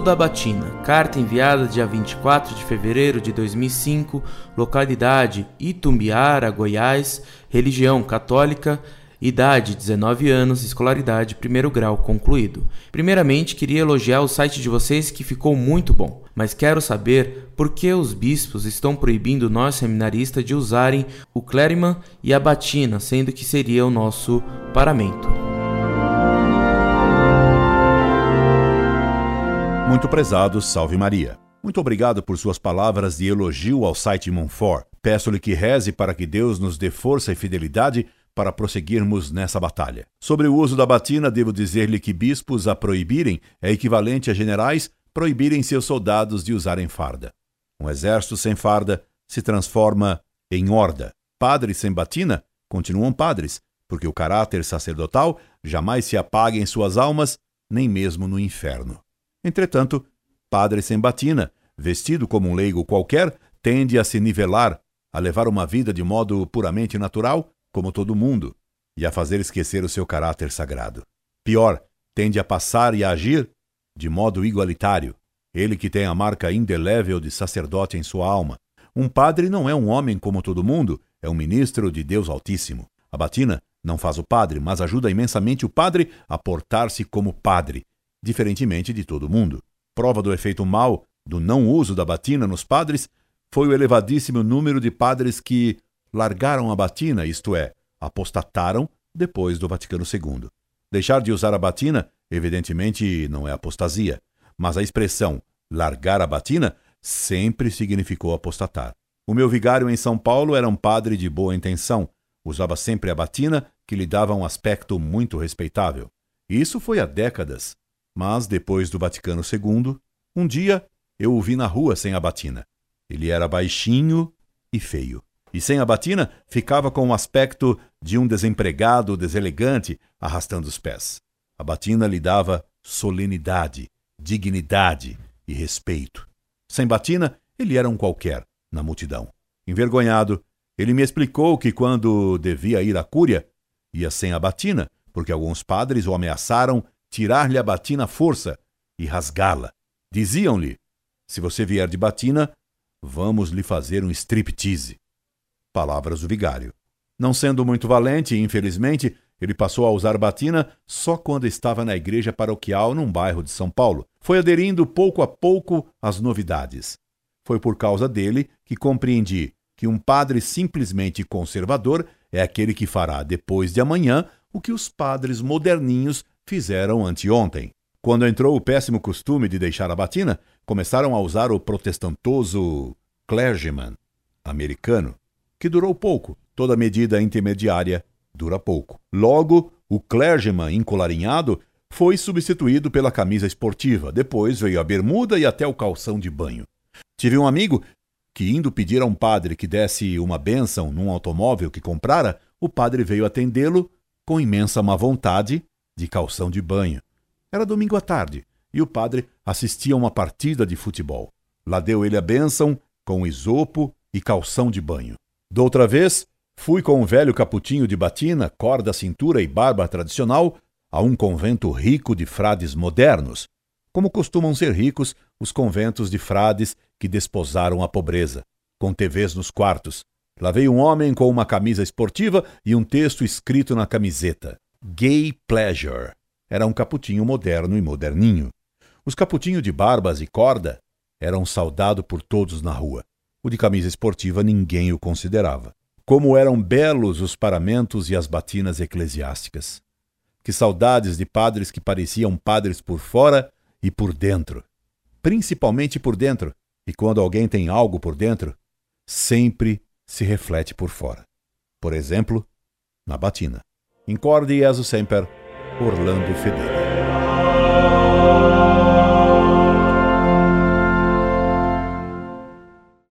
da batina. Carta enviada dia 24 de fevereiro de 2005, localidade Itumbiara, Goiás, religião católica, idade 19 anos, escolaridade primeiro grau concluído. Primeiramente, queria elogiar o site de vocês que ficou muito bom, mas quero saber por que os bispos estão proibindo nós seminaristas de usarem o clériman e a batina, sendo que seria o nosso paramento. Muito prezado, salve Maria. Muito obrigado por suas palavras de elogio ao site Monfort. Peço-lhe que reze para que Deus nos dê força e fidelidade para prosseguirmos nessa batalha. Sobre o uso da batina, devo dizer-lhe que bispos a proibirem é equivalente a generais proibirem seus soldados de usarem farda. Um exército sem farda se transforma em horda. Padres sem batina continuam padres, porque o caráter sacerdotal jamais se apaga em suas almas, nem mesmo no inferno. Entretanto, padre sem batina, vestido como um leigo qualquer, tende a se nivelar, a levar uma vida de modo puramente natural, como todo mundo, e a fazer esquecer o seu caráter sagrado. Pior, tende a passar e a agir de modo igualitário, ele que tem a marca indelével de sacerdote em sua alma. Um padre não é um homem como todo mundo, é um ministro de Deus Altíssimo. A batina não faz o padre, mas ajuda imensamente o padre a portar-se como padre, diferentemente de todo mundo. Prova do efeito mau do não uso da batina nos padres foi o elevadíssimo número de padres que largaram a batina, isto é, apostataram depois do Vaticano II. Deixar de usar a batina, evidentemente, não é apostasia, mas a expressão largar a batina sempre significou apostatar. O meu vigário em São Paulo era um padre de boa intenção, usava sempre a batina, que lhe dava um aspecto muito respeitável. Isso foi há décadas. Mas depois do Vaticano II, um dia eu o vi na rua sem a batina. Ele era baixinho e feio. E sem a batina ficava com o aspecto de um desempregado deselegante arrastando os pés. A batina lhe dava solenidade, dignidade e respeito. Sem batina, ele era um qualquer na multidão. Envergonhado, ele me explicou que quando devia ir à cúria, ia sem a batina, porque alguns padres o ameaçaram tirar-lhe a batina à força e rasgá-la. Diziam-lhe: Se você vier de batina, vamos lhe fazer um striptease. Palavras do vigário. Não sendo muito valente, infelizmente, ele passou a usar batina só quando estava na igreja paroquial num bairro de São Paulo. Foi aderindo pouco a pouco às novidades. Foi por causa dele que compreendi que um padre simplesmente conservador é aquele que fará depois de amanhã o que os padres moderninhos fizeram anteontem. Quando entrou o péssimo costume de deixar a batina, começaram a usar o protestantoso clergyman americano, que durou pouco. Toda medida intermediária dura pouco. Logo, o clergyman encolarinhado foi substituído pela camisa esportiva. Depois veio a bermuda e até o calção de banho. Tive um amigo que, indo pedir a um padre que desse uma bênção num automóvel que comprara, o padre veio atendê-lo com imensa má vontade de calção de banho. Era domingo à tarde e o padre assistia a uma partida de futebol. Lá deu ele a bênção com isopo e calção de banho. Doutra vez, fui com um velho caputinho de batina, corda cintura e barba tradicional a um convento rico de frades modernos, como costumam ser ricos os conventos de frades que desposaram a pobreza, com TVs nos quartos. Lá veio um homem com uma camisa esportiva e um texto escrito na camiseta: Gay Pleasure. Era um caputinho moderno e moderninho. Os caputinhos de barbas e corda eram saudado por todos na rua. O de camisa esportiva ninguém o considerava. Como eram belos os paramentos e as batinas eclesiásticas. Que saudades de padres que pareciam padres por fora e por dentro. Principalmente por dentro. E quando alguém tem algo por dentro, sempre se reflete por fora. Por exemplo, na batina. Incorde Jesus Semper, Orlando Fedeli.